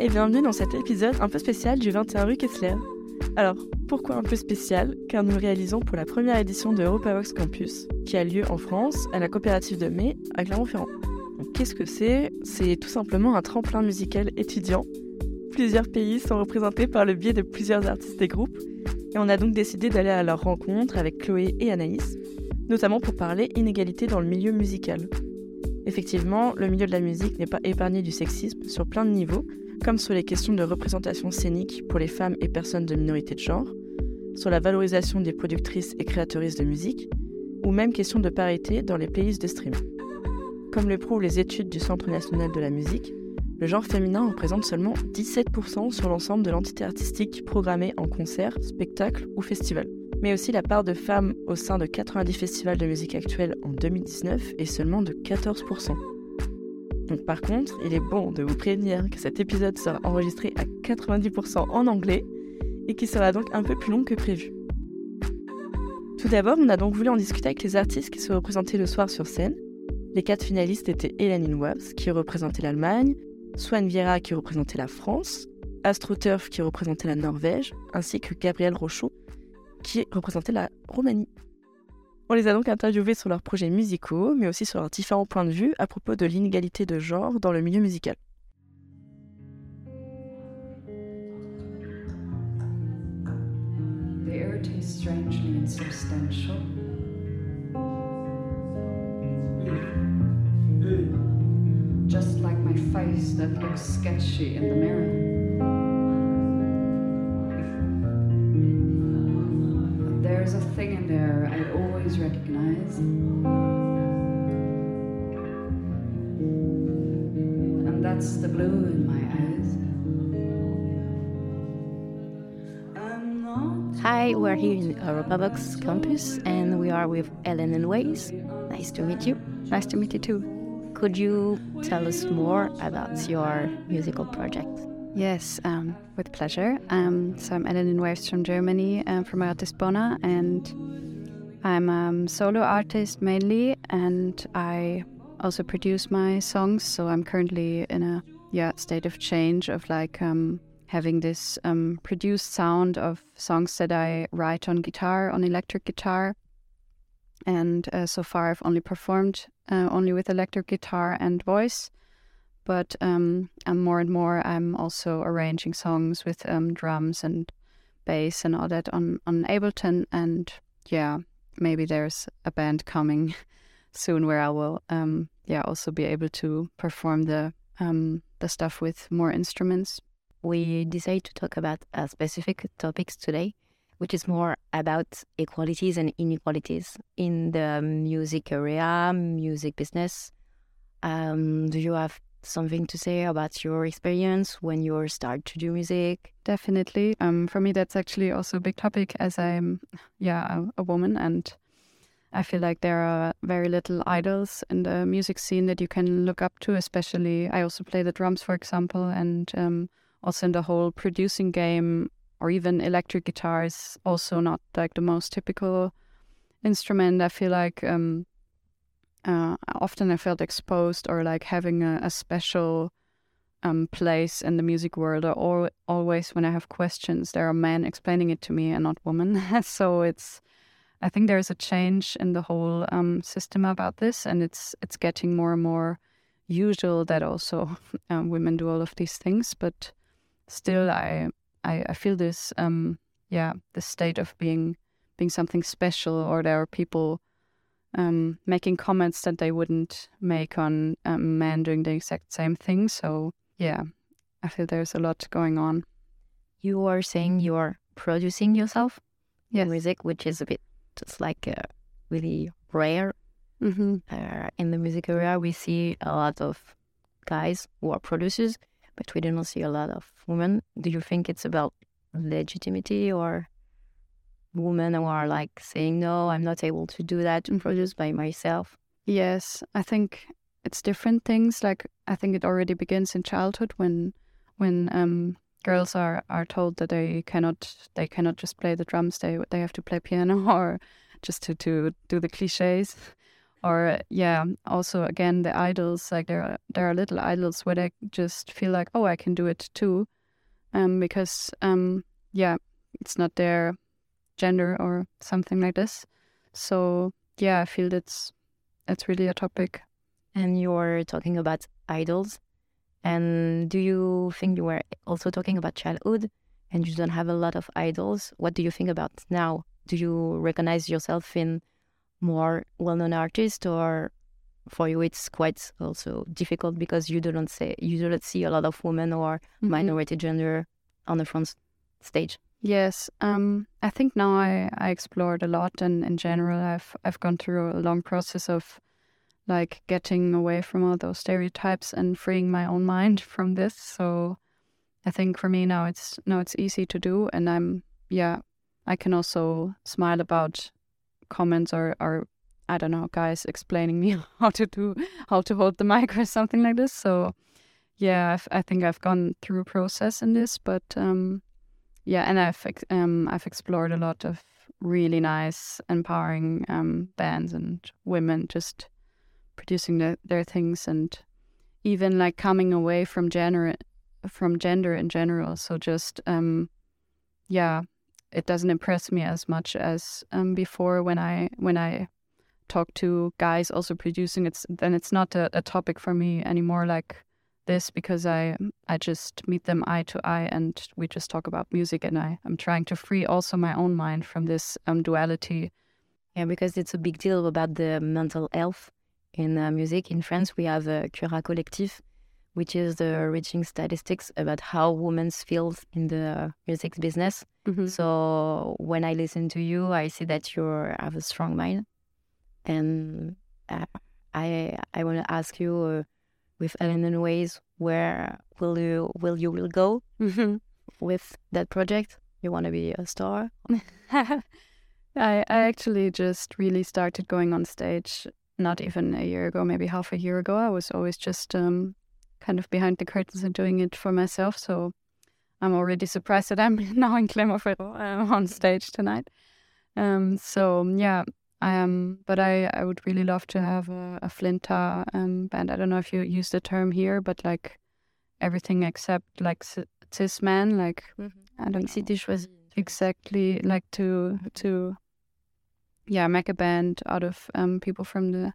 Et bienvenue dans cet épisode un peu spécial du 21 rue Kessler. Alors, pourquoi un peu spécial? Car nous réalisons pour la première édition de EuropaVox Campus, qui a lieu en France, à la coopérative de mai, à Clermont-Ferrand. Qu'est-ce que c'est? C'est tout simplement un tremplin musical étudiant. Plusieurs pays sont représentés par le biais de plusieurs artistes et groupes, et on a donc décidé d'aller à leur rencontre avec Chloé et Anaïs, notamment pour parler inégalité dans le milieu musical. Effectivement, le milieu de la musique n'est pas épargné du sexisme sur plein de niveaux, comme sur les questions de représentation scénique pour les femmes et personnes de minorité de genre, sur la valorisation des productrices et créatrices de musique, ou même question de parité dans les playlists de stream. Comme le prouvent les études du Centre national de la musique, le genre féminin représente seulement 17% sur l'ensemble de l'entité artistique programmée en concert, spectacle ou festival. Mais aussi la part de femmes au sein de 90 festivals de musique actuelle en 2019 est seulement de 14%. Donc par contre, il est bon de vous prévenir que cet épisode sera enregistré à 90% en anglais et qui sera donc un peu plus long que prévu. Tout d'abord, on a donc voulu en discuter avec les artistes qui se représentaient le soir sur scène. Les quatre finalistes étaient Hélène Wabs, qui représentait l'Allemagne, Swan Viera, qui représentait la France, AstroTurf, qui représentait la Norvège, ainsi que Gabriel Rochaud, qui représentait la Roumanie. On les a donc interviewés sur leurs projets musicaux, mais aussi sur leurs différents points de vue à propos de l'inégalité de genre dans le milieu musical. Just like my face that looks sketchy in the mirror. There's a thing in there I always recognize. And that's the blue in my eyes. Hi, we're here in EuropaVox campus and we are with Ellen and Ways. Nice to meet you. Nice to meet you too. Could you tell us more about your musical project? Yes, um, with pleasure. Um, so I'm Ellen Waves from Germany, um, from Artist Bona, and I'm a solo artist mainly, and I also produce my songs. So I'm currently in a yeah state of change of like um, having this um, produced sound of songs that I write on guitar, on electric guitar. And uh, so far, I've only performed uh, only with electric guitar and voice but um, and more and more I'm also arranging songs with um, drums and bass and all that on on Ableton. And yeah, maybe there's a band coming soon where I will um, yeah also be able to perform the um, the stuff with more instruments. We decided to talk about uh, specific topics today, which is more about equalities and inequalities in the music area, music business. Um, do you have something to say about your experience when you start to do music? Definitely. Um, for me, that's actually also a big topic as I'm, yeah, a, woman, and I feel like there are very little idols in the music scene that you can look up to. Especially, I also play the drums, for example, and um, also in the whole producing game, or even electric guitar is also not like the most typical instrument. I feel like um, uh, often I felt exposed or like having a, a special um, place in the music world. Or al- always when I have questions, there are men explaining it to me and not women. so it's, I think there's a change in the whole um, system about this, and it's it's getting more and more usual that also um, women do all of these things. But still, I I, I feel this um, yeah the state of being being something special, or there are people um, making comments that they wouldn't make on um, men doing the exact same thing. So yeah, I feel there's a lot going on. You are saying you are producing yourself Yes. music, which is a bit just like uh, really rare Mm-hmm. uh, in the music area. We see a lot of guys who are producers, but we don't see a lot of women. Do you think it's about legitimacy or women who are like saying no, I'm not able to do that to produce by myself? Yes, I think it's different things. Like I think it already begins in childhood when when um, girls are, are told that they cannot they cannot just play the drums. They they have to play piano or just to, to do the cliches. or yeah, also again the idols. Like there are there are little idols where they just feel like oh I can do it too, um because um yeah it's not their gender or something like this. So yeah, I feel that's that's really a topic. And you're talking about idols. And do you think you were also talking about childhood and you don't have a lot of idols? What do you think about now? Do you recognize yourself in more well-known artists or for you it's quite also difficult because you don't say you don't see a lot of women or mm-hmm. minority gender on the front stage yes um, i think now I, I explored a lot and in general i've i've gone through a long process of like getting away from all those stereotypes and freeing my own mind from this so i think for me now it's now it's easy to do and i'm yeah i can also smile about comments or or I don't know guys explaining me how to do how to hold the mic or something like this. So yeah, I've, i think I've gone through a process in this, but um, yeah, and I've um, I've explored a lot of really nice, empowering um, bands and women just producing the, their things and even like coming away from gender from gender in general. So just um, yeah, it doesn't impress me as much as um, before when I when I talk to guys also producing it's then it's not a, a, topic for me anymore like this because I I just meet them eye to eye and we just talk about music and I I'm trying to free also my own mind from this um, duality. Yeah, because it's a big deal about the mental health in uh, music. In France, we have a Cura Collectif, which is the reaching statistics about how women feel in the music business. Mm-hmm. So when I listen to you, I see that you have a strong mind, and uh, I I want to ask you uh, with Ellen Waves, where will you will you will go mm-hmm. with that project? You want to be a star? I I actually just really started going on stage not even a year ago, maybe half a year ago. I was always just um, kind of behind the curtains and doing it for myself. So I'm already surprised that I'm now in Clermont-Ferrand uh, on stage tonight. Um, so yeah, I am, but I, I would really love to have a, a flinta um, band. I don't know if you use the term here, but like everything except like cis men, like mm-hmm. I don't know exactly like to to yeah make a band out of um, people from the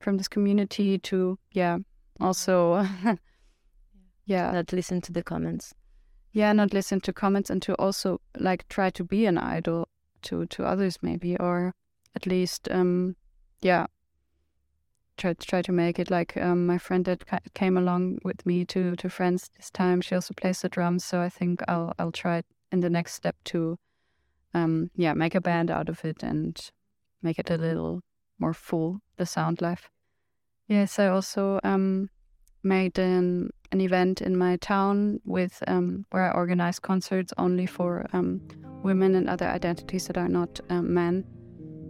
from this community to yeah. also yeah. Not listen to the comments. Yeah not listen to comments and to also like try to be an idol to to others maybe or at least um yeah try to try to make it like um my friend that came along with me to to friends this time she also plays the drums so i think i'll i'll try in the next step to um yeah make a band out of it and make it a little more full the sound life Yes, I also um, made an, an event in my town with um, where I organize concerts only for um, women and other identities that are not um, men.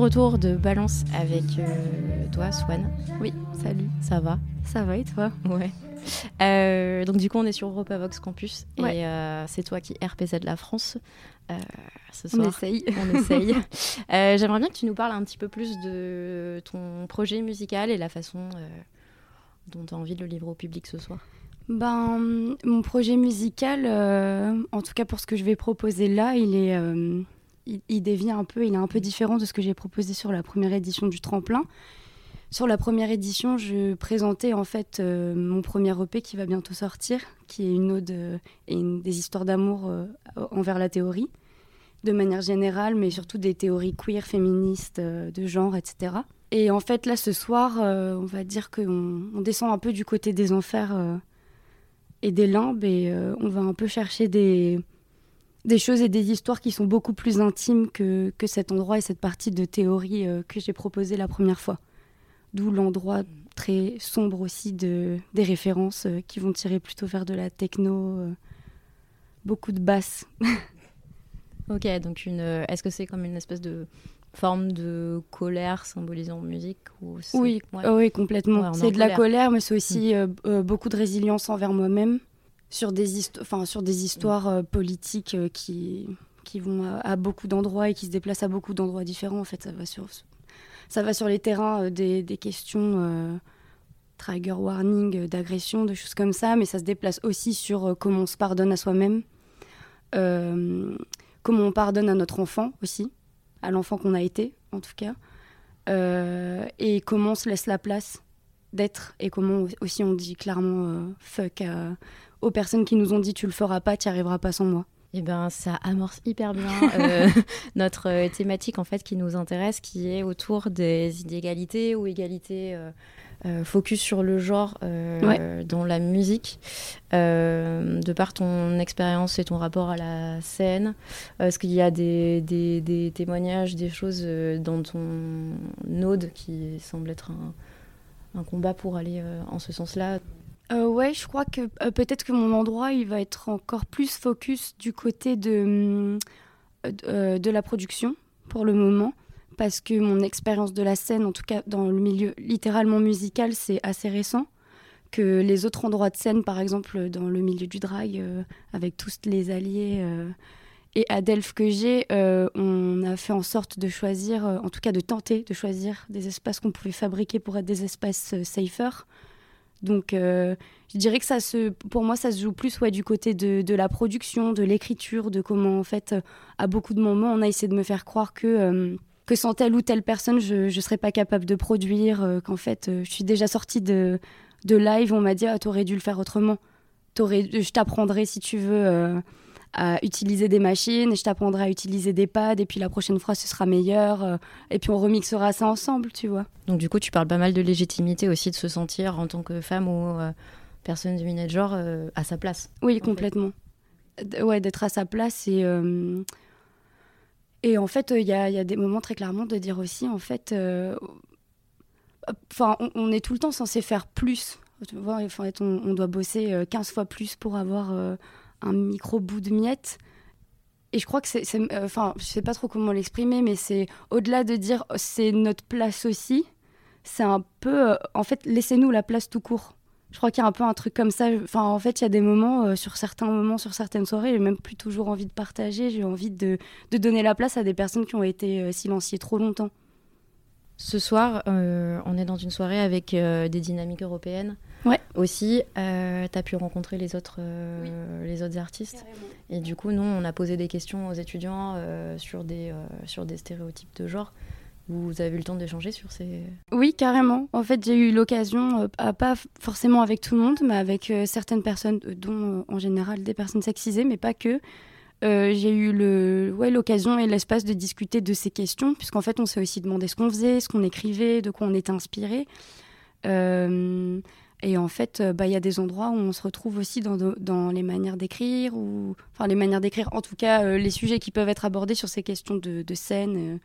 de retour de Balance avec euh, toi, Swan. Oui, salut. Ça va? Ça va et toi? Ouais. Euh, donc du coup, on est sur Europa Vox Campus Ouais. et euh, c'est toi qui RPZ la France ce On soir. essaye. On essaye. J'aimerais bien que tu nous parles un petit peu plus de ton projet musical et la façon dont tu as envie de le livrer au public ce soir. Ben, mon projet musical, en tout cas pour ce que je vais proposer là, il est, il, il dévie un peu, il est un peu différent de ce que j'ai proposé sur la première édition du Tremplin. Sur la première édition, je présentais en fait euh, mon premier EP qui va bientôt sortir, qui est une ode euh, et une, des histoires d'amour euh, envers la théorie, de manière générale, mais surtout des théories queer, féministes, de genre, etc. Et en fait, là, ce soir, on va dire qu'on on descend un peu du côté des enfers et des limbes et on va un peu chercher des, des choses et des histoires qui sont beaucoup plus intimes que, que cet endroit et cette partie de théorie euh, que j'ai proposée la première fois. D'où l'endroit très sombre aussi de, des références euh, qui vont tirer plutôt vers de la techno, euh, beaucoup de basses. Ok, donc une, est-ce que c'est comme une espèce de forme de colère symbolisée en musique ou Oui, ouais. Ah oui, complètement. Ouais, c'est de la colère. mais c'est aussi euh, euh, beaucoup de résilience envers moi-même sur des, histo- sur des histoires euh, politiques euh, qui, qui vont à, beaucoup d'endroits et qui se déplacent à beaucoup d'endroits différents. En fait, ça va sur, ça va sur les terrains euh, des, des questions trigger warning, d'agression, de choses comme ça, mais ça se déplace aussi sur comment on se pardonne à soi-même, comment on pardonne à notre enfant aussi, à l'enfant qu'on a été, en tout cas. Et comment on se laisse la place d'être et comment aussi on dit clairement fuck aux personnes qui nous ont dit tu le feras pas, tu n'y arriveras pas sans moi. Eh ben, ça amorce hyper bien euh, notre euh, thématique en fait qui nous intéresse, qui est autour des inégalités ou égalités. euh, euh, focus sur le genre dans la musique, de par ton expérience et ton rapport à la scène. Est-ce qu'il y a des, des- des témoignages, des choses dans ton ode qui semble être un, un combat pour aller en ce sens-là Euh, ouais, je crois que euh, peut-être que mon endroit il va être encore plus focus du côté de, hum, euh, de la production pour le moment. Parce que mon expérience de la scène, en tout cas dans le milieu littéralement musical, c'est assez récent. Que les autres endroits de scène, par exemple dans le milieu du drag, euh, avec tous les alliés euh, et Adelph que j'ai, euh, on a fait en sorte de choisir, euh, en tout cas de tenter de choisir des espaces qu'on pouvait fabriquer pour être des espaces euh, safer. Donc, euh, je dirais que ça se, pour moi, ça se joue plus ouais, du côté de, de la production, de l'écriture, de comment, en fait, euh, à beaucoup de moments, on a essayé de me faire croire que, euh, que sans telle ou telle personne, je ne serais pas capable de produire, qu'en fait, je suis déjà sortie de, de live, on m'a dit, ah, t'aurais dû le faire autrement. Je t'apprendrai, si tu veux, à utiliser des machines, et je t'apprendrai à utiliser des pads, et puis la prochaine fois, ce sera meilleur, euh, et puis on remixera ça ensemble, tu vois. Donc du coup, tu parles pas mal de légitimité aussi, de se sentir en tant que femme ou euh, personne du de genre euh, à sa place. Oui, complètement. Ouais, d'être à sa place et. euh, Et en fait, il y, a, y a des moments très clairement de dire aussi, en fait. Enfin, on, on est tout le temps censé faire plus. Tu vois, en fait, on, on doit bosser euh, 15 fois plus pour avoir euh, un micro bout de miette. Et je crois que c'est. euh, Enfin, je sais pas trop comment l'exprimer, mais c'est au-delà de dire oh, c'est notre place aussi. C'est un peu. euh, en fait, laissez-nous la place tout court. Je crois qu'il y a un peu un truc comme ça. Enfin, en fait, il y a des moments, euh, sur certains moments, sur certaines soirées, j'ai même plus toujours envie de partager. J'ai envie de, de donner la place à des personnes qui ont été euh, silenciées trop longtemps. Ce soir, on est dans une soirée avec des dynamiques européennes. Ouais. Aussi, euh, tu as pu rencontrer les autres, euh, les autres artistes. Et du coup, nous, on a posé des questions aux étudiants euh, sur, des, euh, sur des stéréotypes de genre. Vous avez eu le temps d'échanger sur ces... Oui, carrément. En fait, j'ai eu l'occasion, pas forcément avec tout le monde, mais avec certaines personnes, dont en général des personnes sexisées, mais pas que. Euh, j'ai eu le, ouais, l'occasion et l'espace de discuter de ces questions, puisqu'en fait, on s'est aussi demandé ce qu'on faisait, ce qu'on écrivait, de quoi on était inspiré. Euh, et en fait, euh, bah, il y a des endroits où on se retrouve aussi dans, dans les manières d'écrire, ou enfin les manières d'écrire, en tout cas euh, les sujets qui peuvent être abordés sur ces questions de, scène.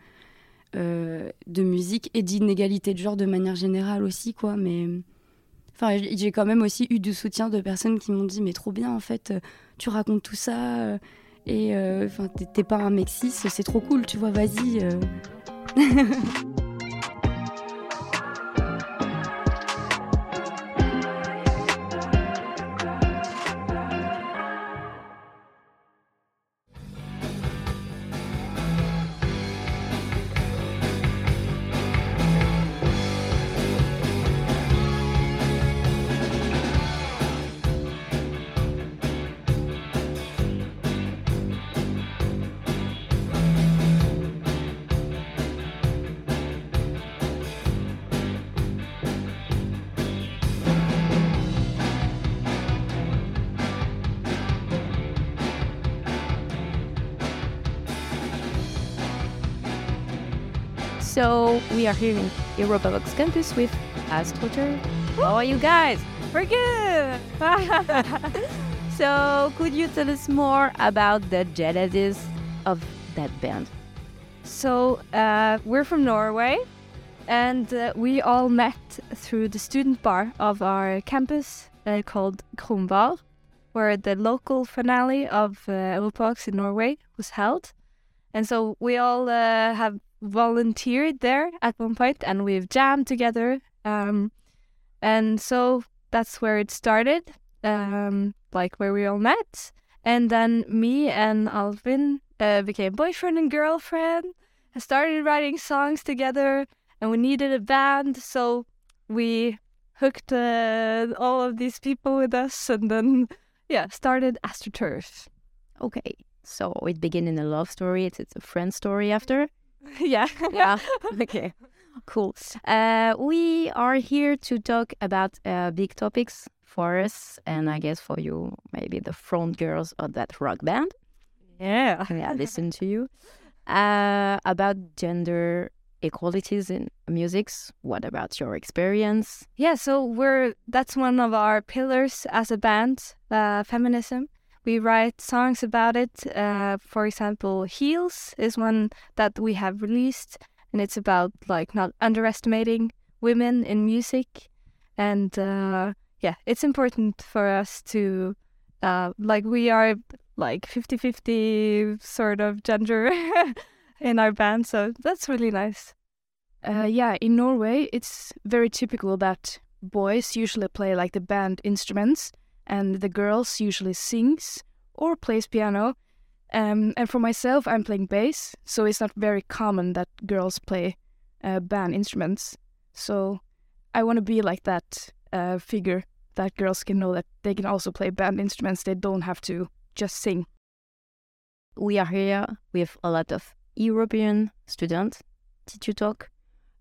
euh, de musique et d'inégalité de genre de manière générale aussi quoi mais enfin j'ai quand même aussi eu du soutien de personnes qui m'ont dit mais trop bien en fait tu racontes tout ça et enfin t'es- pas un cis c'est trop cool tu vois vas-y we are here in Europa Vox campus with AstroTurf. How are you guys? We're good. So could you tell us more about the genesis of that band? So uh, we're from Norway, and uh, we all met through the student bar of our campus uh, called Kronbar, where the local finale of uh, Europavox in Norway was held. And so we all uh, have volunteered there at one point, and we've jammed together. Um, and so that's where it started, um, like where we all met. And then me and Alvin uh, became boyfriend and girlfriend. I started writing songs together, and we needed a band, so we hooked uh, all of these people with us, and then yeah, started AstroTurf. Okay, so it began in a love story. It's, it's a friend story after. yeah, Yeah. okay. Cool. Uh, we are here to talk about uh, big topics for us, and I guess for you, maybe the front girls of that rock band. yeah. yeah, listen to you. Uh, about gender equalities in musics. What about your experience? Yeah, so we're that's one of our pillars as a band, uh, feminism. We write songs about it. Uh, for example, "Heels" is one that we have released, and it's about like not underestimating women in music, and uh, yeah, it's important for us to uh, like we are like 50-50 sort of gender in our band, so that's really nice. Uh, yeah, in Norway, it's very typical that boys usually play like the band instruments, and the girls usually sings or plays piano. Um, and for myself, I'm playing bass, so it's not very common that girls play uh, band instruments. So I want to be like that uh, figure that girls can know that they can also play band instruments. They don't have to just sing. We are here with a lot of European students. Did you talk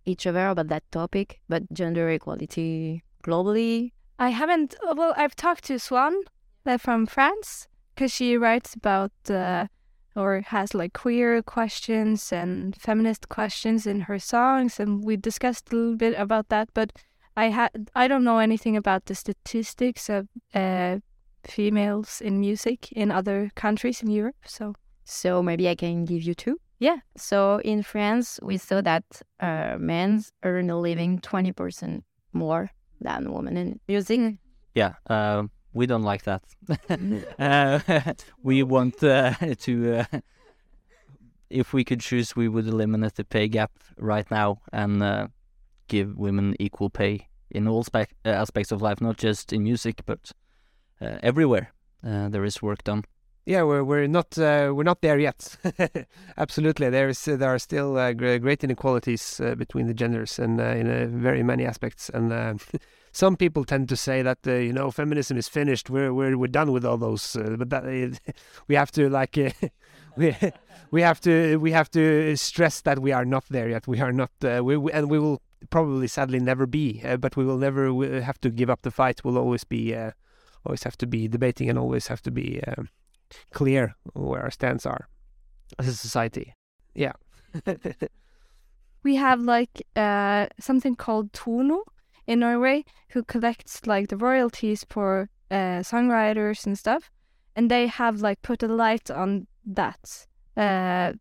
each other about that topic, but gender equality globally? I haven't. uh, Well, I've talked to Swan uh, from France because she writes about uh, or has like queer questions and feminist questions in her songs, and we discussed a little bit about that. But I had I don't know anything about the statistics of uh, females in music in other countries in Europe. So So maybe I can give you two. Yeah. So in France, we saw that uh, men earn a living 20% more than women in music. Yeah, uh, we don't like that. uh, we want uh, to. Uh, if we could choose, we would eliminate the pay gap right now and uh, give women equal pay in all spec- uh, aspects of life, not just in music, but uh, everywhere. Uh, there is work done. Yeah, we're we're not uh, we're not there yet. Absolutely, there is there are still uh, great inequalities uh, between the genders and uh, in uh, very many aspects. And uh, some people tend to say that you know feminism is finished. We're we're we're done with all those. But that we have to like we we have to we have to stress that we are not there yet. We are not. We, we and we will probably sadly never be. But we will never have to give up the fight. We'll always be always have to be debating and always have to be. Clear where our stands are as a society. Yeah. we have like uh, something called Tono in Norway who collects like the royalties for uh, songwriters and stuff, and they have like put a light on that. Uh,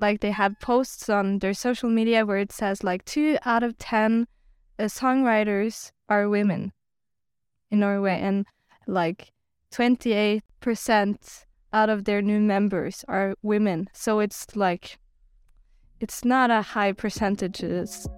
like they have posts on their social media where it says like two out of ten uh, songwriters are women in Norway, and like twenty eight percent out of their new members are women. So it's like it's not a high percentages.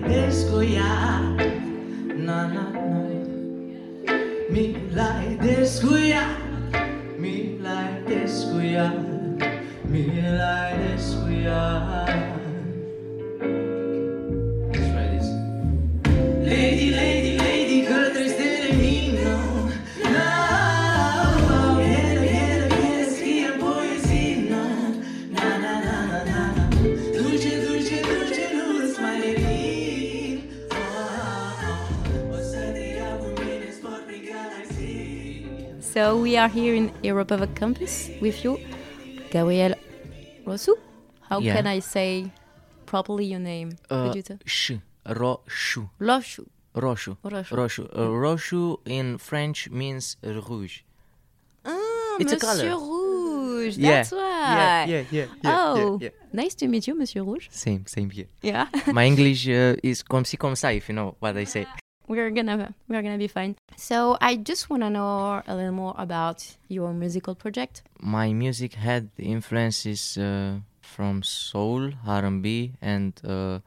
L-ai descuiat Na, na, na So we are here in Europa Campus with you, Gabriel Rosu. How Yeah. can I say properly your name? Uh, Could you tell? Sh, roșu, Roșu. roșu, Roșu. roșu. Uh, in French means rouge. Ah, It's a Monsieur color. Rouge. Yeah, That's why. Yeah, yeah, yeah, yeah, oh, yeah, yeah. nice to meet you, Monsieur Rouge. Same, same here. Yeah. My English uh, is comme si comme ça, if you know what I say. We're gonna we're gonna be fine. So I just want to know a little more about your musical project. My music had influences uh, from soul, R&B, and uh,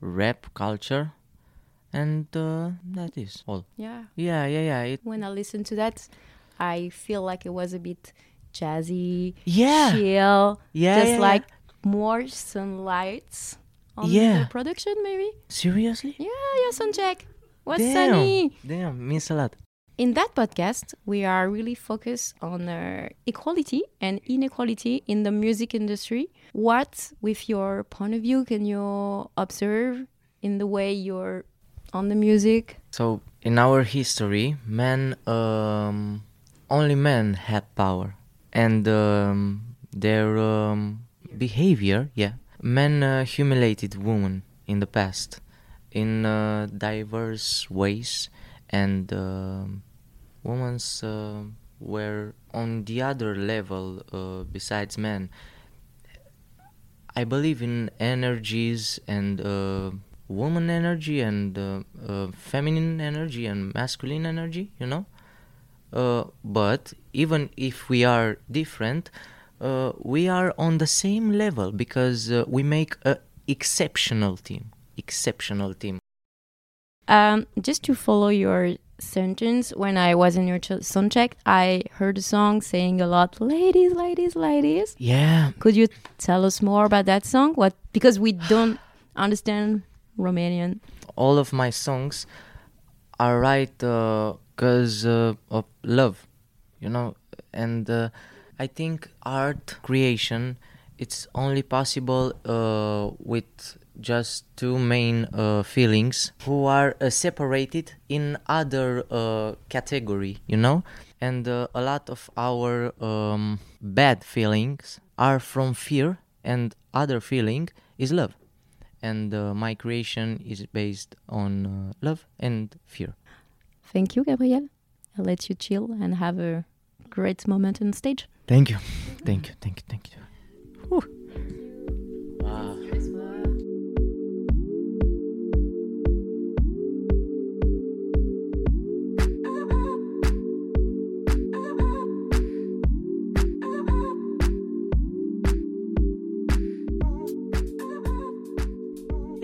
rap culture, and uh, that is all. Yeah. Yeah, yeah, yeah. It, When I listen to that, I feel like it was a bit jazzy, Yeah. chill, Yeah, just yeah, yeah. like more sunlight on Yeah. the production, maybe. seriously? Yeah, your sound check. What's Damn. sunny? Damn, means a lot. In that podcast, we are really focused on uh, equality and inequality in the music industry. What, with your point of view, can you observe in the way you're on the music? So in our history, men, um, only men had power, and um, their um, behavior, yeah, men uh, humiliated women in the past in uh, diverse ways, and um women uh, were on the other level uh, besides men. I believe in energies and uh, woman energy and uh, uh, feminine energy and masculine energy, you know. Uh, but even if we are different, uh, we are on the same level because uh, we make an exceptional team. Exceptional team. Um, just to follow your sentence, when I was in your ch- sound check, I heard a song saying a lot, "Ladies, ladies, ladies." Yeah. Could you tell us more about that song? What because we don't understand Romanian. all of my songs are right because uh, of love you know and uh, i think art creation it's only possible uh, with just two main uh, feelings who are uh, separated in other uh, category you know and uh, a lot of our um, bad feelings are from fear and other feeling is love and uh, my creation is based on uh, love and fear. Thank you, Gabriel. I'll let you chill and have a great moment on stage. Thank you, thank you, thank you, thank you. Wow.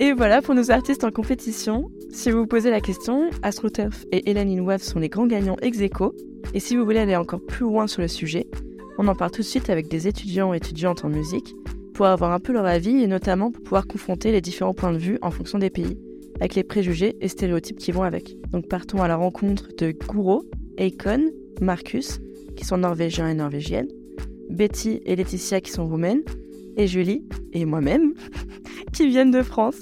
Et voilà pour nos artistes en compétition. Si vous vous posez la question, AstroTurf et Hélène Inouave sont les grands gagnants ex aequo. Et si vous voulez aller encore plus loin sur le sujet, on en parle tout de suite avec des étudiants et étudiantes en musique pour avoir un peu leur avis et notamment pour pouvoir confronter les différents points de vue en fonction des pays, avec les préjugés et stéréotypes qui vont avec. Donc partons à la rencontre de Guro, Eikon, Marcus, qui sont norvégiens et norvégiennes, Betty et Laetitia qui sont roumaines, et Julie et moi-même qui viennent de France.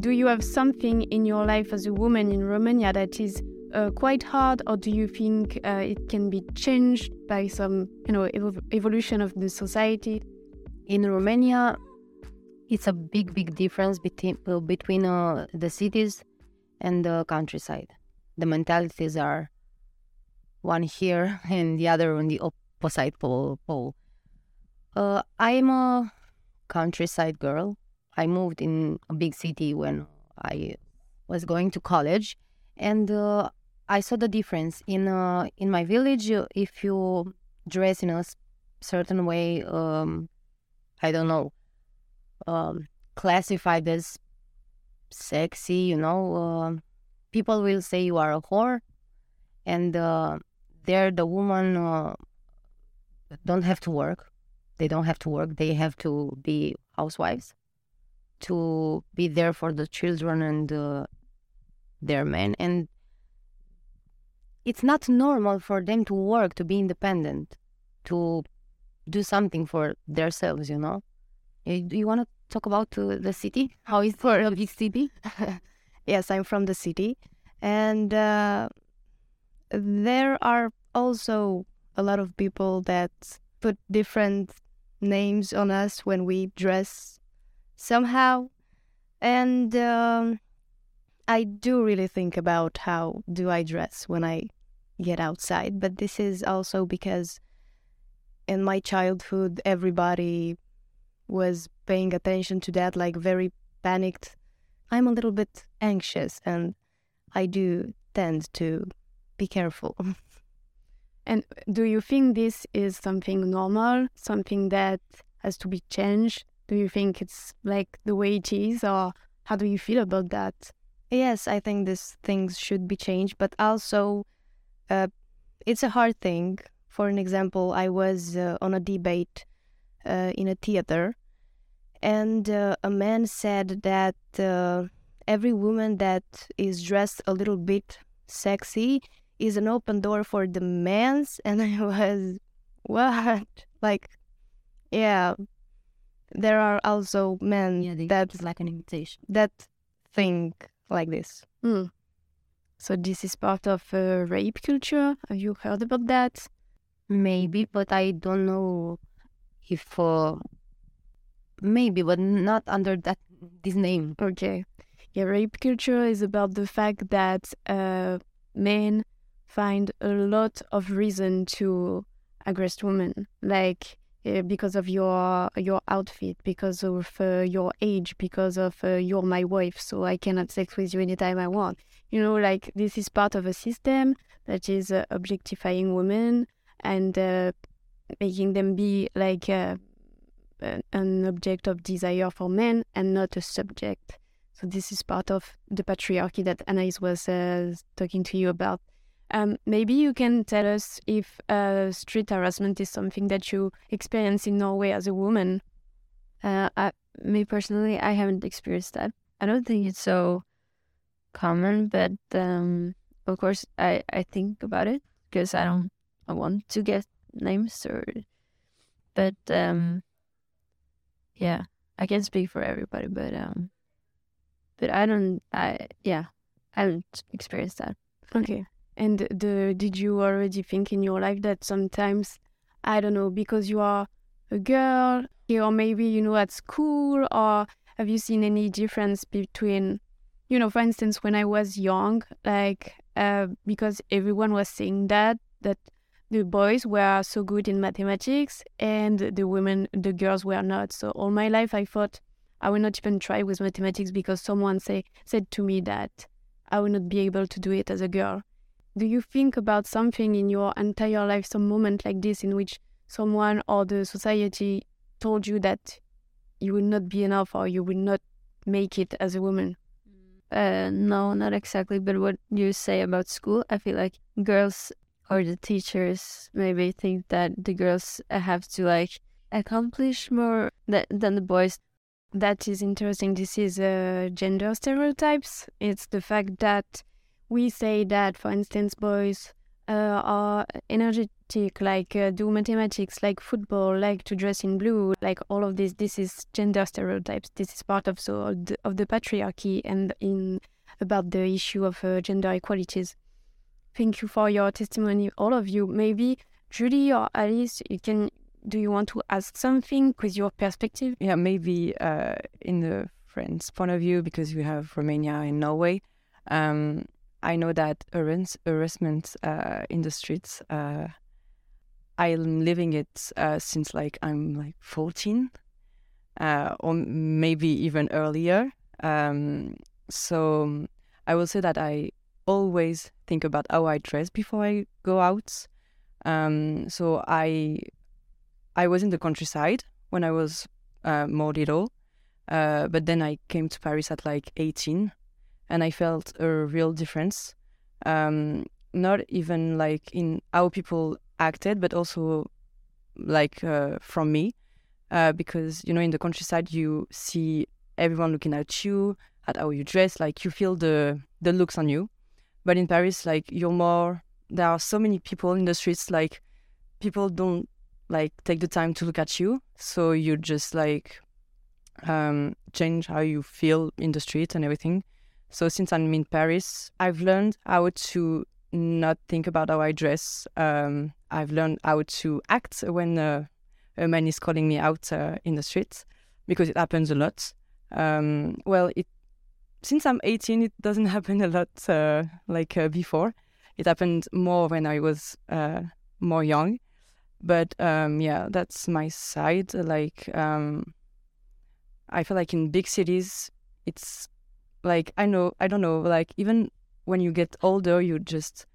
Do you have something in your life as a woman in Romania that is uh, quite hard, or do you think uh, it can be changed by some, you know, evo- evolution of the society? In Romania, it's a big, big difference between uh, between uh, the cities and the countryside. The mentalities are one here and the other on the opposite pole. pole. Uh, I'm a countryside girl. I moved in a big city when I was going to college, and uh, I saw the difference in uh, in my village. If you dress in a certain way, um, I don't know, um, classified as sexy, you know, uh, people will say you are a whore, and uh, there the woman uh, don't have to work. They don't have to work. They have to be housewives, to be there for the children and uh, their men, and it's not normal for them to work, to be independent, to do something for themselves. You know. Do you want to talk about uh, the city? How is for a big city? yes, I'm from the city, and uh, there are also a lot of people that put different names on us when we dress somehow, and um, I do really think about how do I dress when I get outside. But this is also because in my childhood, everybody was paying attention to that, like very panicked. I'm a little bit anxious and I do tend to be careful. And do you think this is something normal, something that has to be changed? Do you think it's like the way it is, or how do you feel about that? yes, I think these things should be changed, but also uh, it's a hard thing. For an example, I was uh, on a debate uh, in a theater, and uh, a man said that uh, every woman that is dressed a little bit sexy is an open door for the men's, and I was, what? Like, yeah, there are also men Yeah, that like an invitation. that think like this. Hmm. So this is part of uh, rape culture. Have you heard about that? Maybe, but I don't know if uh, maybe, but not under that this name. Okay. Yeah, rape culture is about the fact that uh, men find a lot of reason to aggress women, like uh, because of your your outfit, because of uh, your age, because of uh, you're my wife, so I can have sex with you anytime I want. You know, like this is part of a system that is uh, objectifying women and uh, making them be like uh, an- object of desire for men and not a subject. So this is part of the patriarchy that Anais was talking to you about. Um, maybe you can tell us if uh, street harassment is something that you experience in Norway as a woman. Uh, I, me personally, I haven't experienced that. I don't think it's so common, but um, of course, I, I think about it because I don't I want to get names or, but um, yeah, I can't speak for everybody, but um, but I don't. I yeah, I haven't experienced that. Okay. And the did you already think in your life that sometimes I don't know because you are a girl or maybe you know at school or have you seen any difference between you know for instance when I was young like uh, because everyone was saying that that the boys were so good in mathematics and the women the girls were not. So all my life I thought I will not even try with mathematics because someone say said to me that I will not be able to do it as a girl do you think about something in your entire life, some moment like this in which someone or the society told you that you will not be enough or you will not make it as a woman? Uh, no, not exactly. But what you say about school, I feel like girls or the teachers maybe think that the girls have to like accomplish more than, than the boys. That is interesting. This is uh, gender stereotypes. It's the fact that we say that, for instance, boys uh, are energetic, like uh, do mathematics, like football, like to dress in blue, like all of this. This is gender stereotypes. This is part of so of the, of the patriarchy and in about the issue of uh, gender equalities. Thank you for your testimony, all of you. Maybe Julie or Alice, you can do you want to ask something with your perspective? Yeah, maybe uh, in the French point of view, because we have Romania and Norway. Um, I know that harass- harassment uh, in the streets. Uh, I'm living it uh, since like I'm like 14, uh, or maybe even earlier. Um, so I will say that I always think about how I dress before I go out. Um, so I I was in the countryside when I was uh, more little, uh, but then I came to Paris at like 18, and I felt a real difference. Um, not even like in how people acted, but also like uh, from me, uh, because you know in the countryside you see everyone looking at you, at how you dress, like you feel the the looks on you. But in Paris, like you're more. There are so many people in the streets, like people don't like take the time to look at you, so you just like um, change how you feel in the street and everything. So since I'm in Paris, I've learned how to not think about how I dress. Um, I've learned how to act when uh, a man is calling me out uh, in the street because it happens a lot. Um, well, it since I'm 18, it doesn't happen a lot uh, like uh, before. It happened more when I was uh, more young. But um, yeah, that's my side. Like um, I feel like in big cities, it's like I know I don't know. Like even when you get older, you just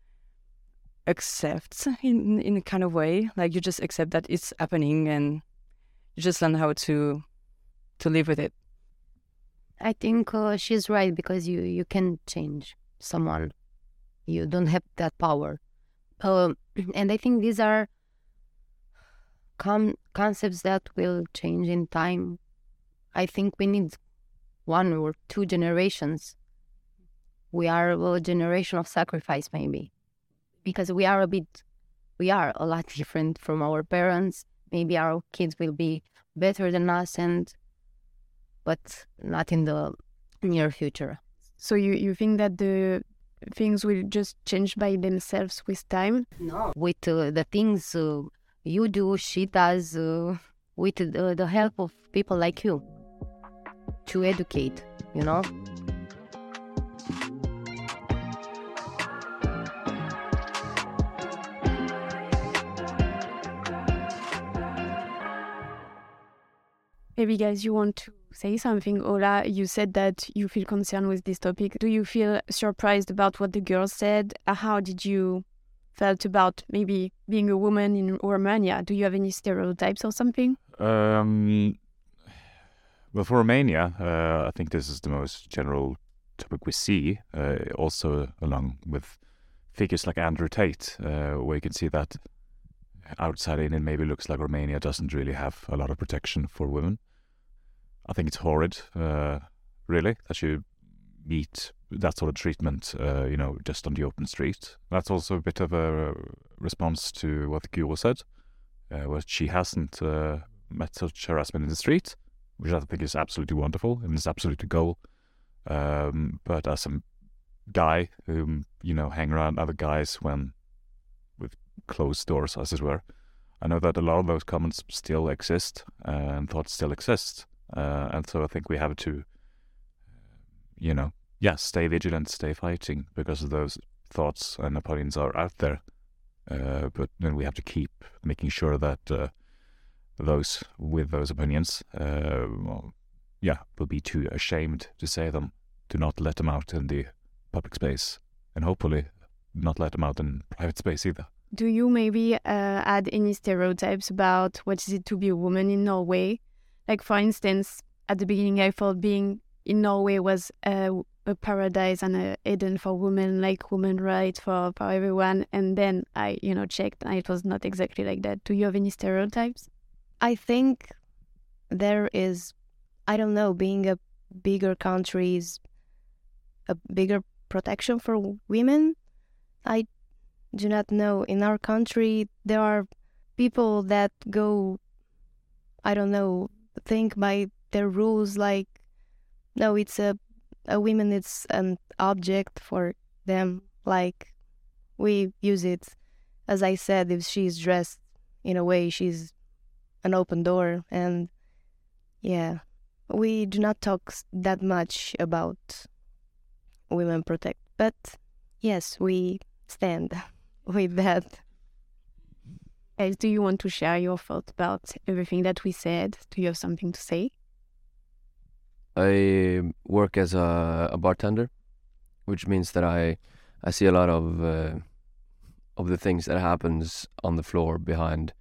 accept in in a kind of way. Like you just accept that it's happening, and you just learn how to to live with it. I think uh, she's right because you you can change someone. You don't have that power, um, and I think these are com- concepts that will change in time. I think we need one or two generations. We are a generation of sacrifice, maybe, because we are a bit, we are a lot different from our parents. Maybe our kids will be better than us, and but not in the near future. So you, you think that the things will just change by themselves with time? No. With uh, the things uh, you do, she does, uh, with the, the help of people like you to educate, you know? Maybe, guys, you want to say something. Ola, you said that you feel concerned with this topic. Do you feel surprised about what the girl said? Uh, How did you felt about maybe being a woman in Romania? Do you have any stereotypes or something? Um, well, for Romania, uh, I think this is the most general topic we see, uh, also along with figures like Andrew Tate, uh, where you can see that outside in it maybe looks like Romania doesn't really have a lot of protection for women. I think it's horrid, uh, really, that you meet that sort of treatment, uh, you know, just on the open street. That's also a bit of a response to what Guro said, uh, where she hasn't met such harassment in the street, which I think is absolutely wonderful and is absolutely goal. Um, but as a guy who, you know, hang around other guys when with closed doors, as it were, I know that a lot of those comments still exist and thoughts still exist. Uh, and so I think we have to, you know, yeah, stay vigilant, stay fighting because of those thoughts and opinions are out there. Uh, but then we have to keep making sure that uh, those with those opinions, uh, well, yeah, will be too ashamed to say them. Do not let them out in the public space, and hopefully not let them out in private space either. Do you maybe uh, add any stereotypes about what is it to be a woman in Norway? Like, for instance, at the beginning, I thought being in Norway was a, a paradise and a Eden for women, like women rights for, for everyone. And then I, you know, checked and it was not exactly like that. Do you have any stereotypes? I think there is, I don't know, being a bigger country is a bigger protection for women. I do not know. In our country, there are people that go, I don't know, think by their rules like, no, it's a, a woman, it's an object for them. Like, we use it, as I said, if she's dressed in a way, she's an open door. And yeah, we do not talk that much about women protect, but yes, we stand with that. Guys, do you want to share your thoughts about everything that we said? Do you have something to say? I work as a, a bartender, which means that I I see a lot of uh, of the things that happens on the floor behind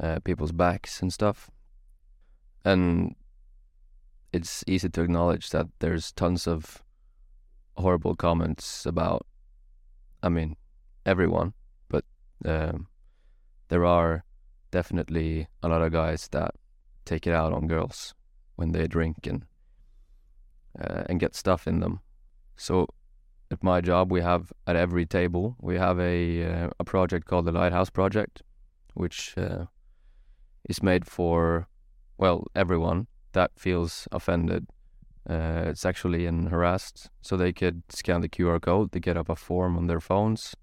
uh, people's backs and stuff, and it's easy to acknowledge that there's tons of horrible comments about, I mean, everyone, but um, there are definitely a lot of guys that take it out on girls when they drink and uh, and get stuff in them. So at my job, we have at every table we have a uh, a project called the Lighthouse Project, which uh, is made for well everyone that feels offended uh, sexually and harassed. So they could scan the QR code, they get up a form on their phones,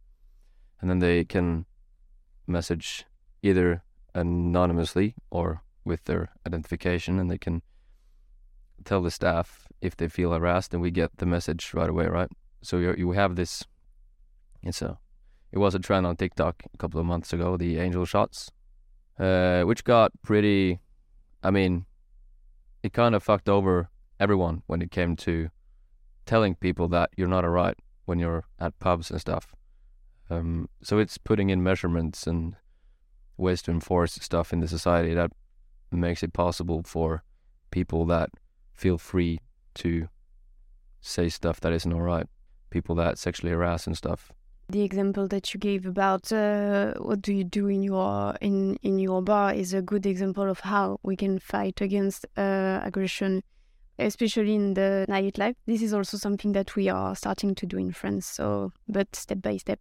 and then they can message either anonymously or with their identification, and they can tell the staff if they feel harassed, and we get the message right away, right? So you you have this. It's a, it was a trend on TikTok a couple of months ago, the angel shots, uh, which got pretty. I mean, it kind of fucked over everyone when it came to telling people that you're not alright when you're at pubs and stuff. Um, so it's putting in measurements and ways to enforce stuff in the society that makes it possible for people that feel free to say stuff that isn't all right. People that sexually harass and stuff. The example that you gave about uh, what do you do in your in in your bar is a good example of how we can fight against uh, aggression, especially in the nightlife. This is also something that we are starting to do in France. So, but step by step.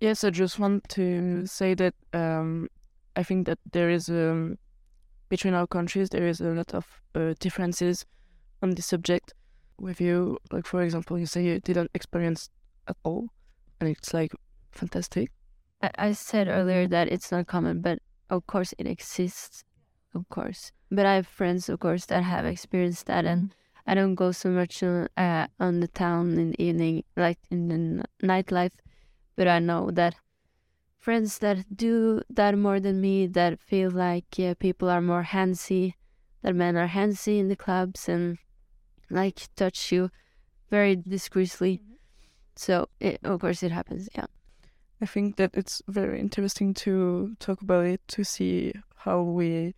Yes, I just want to say that um, I think that there is um, between our countries there is a lot of uh, differences on this subject. With you, like for example, you say you didn't experience at all, and it's like fantastic. I, I said earlier that it's not common, but of course it exists, of course. But I have friends, of course, that have experienced that, and I don't go so much on, uh, on the town in the evening, like in the nightlife. But I know that friends that do that more than me, that feel like yeah, people are more handsy, that men are handsy in the clubs and like touch you very discreetly. So it, of course it happens. Yeah. I think that it's very interesting to talk about it to see how we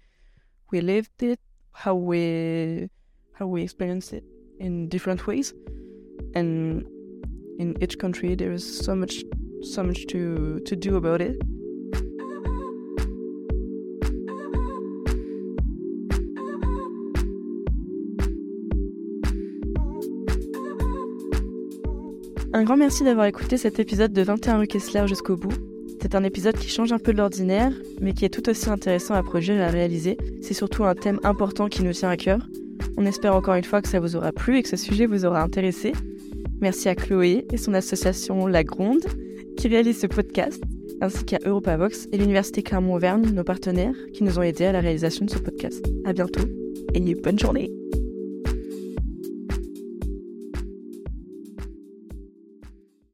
we lived it, how we how we experienced it in different ways, and in each country there is so much so much to to do about it. Un grand merci d'avoir écouté cet épisode de 21 rue Kessler jusqu'au bout. C'est un épisode qui change un peu de l'ordinaire, mais qui est tout aussi intéressant à produire et à réaliser. C'est surtout un thème important qui nous tient à cœur. On espère encore une fois que ça vous aura plu et que ce sujet vous aura intéressé. Merci à Chloé et son association La Gronde qui réalise ce podcast, ainsi qu'à Europavox et l'Université Clermont-Auvergne, nos partenaires, qui nous ont aidés à la réalisation de ce podcast. À bientôt et bonne journée!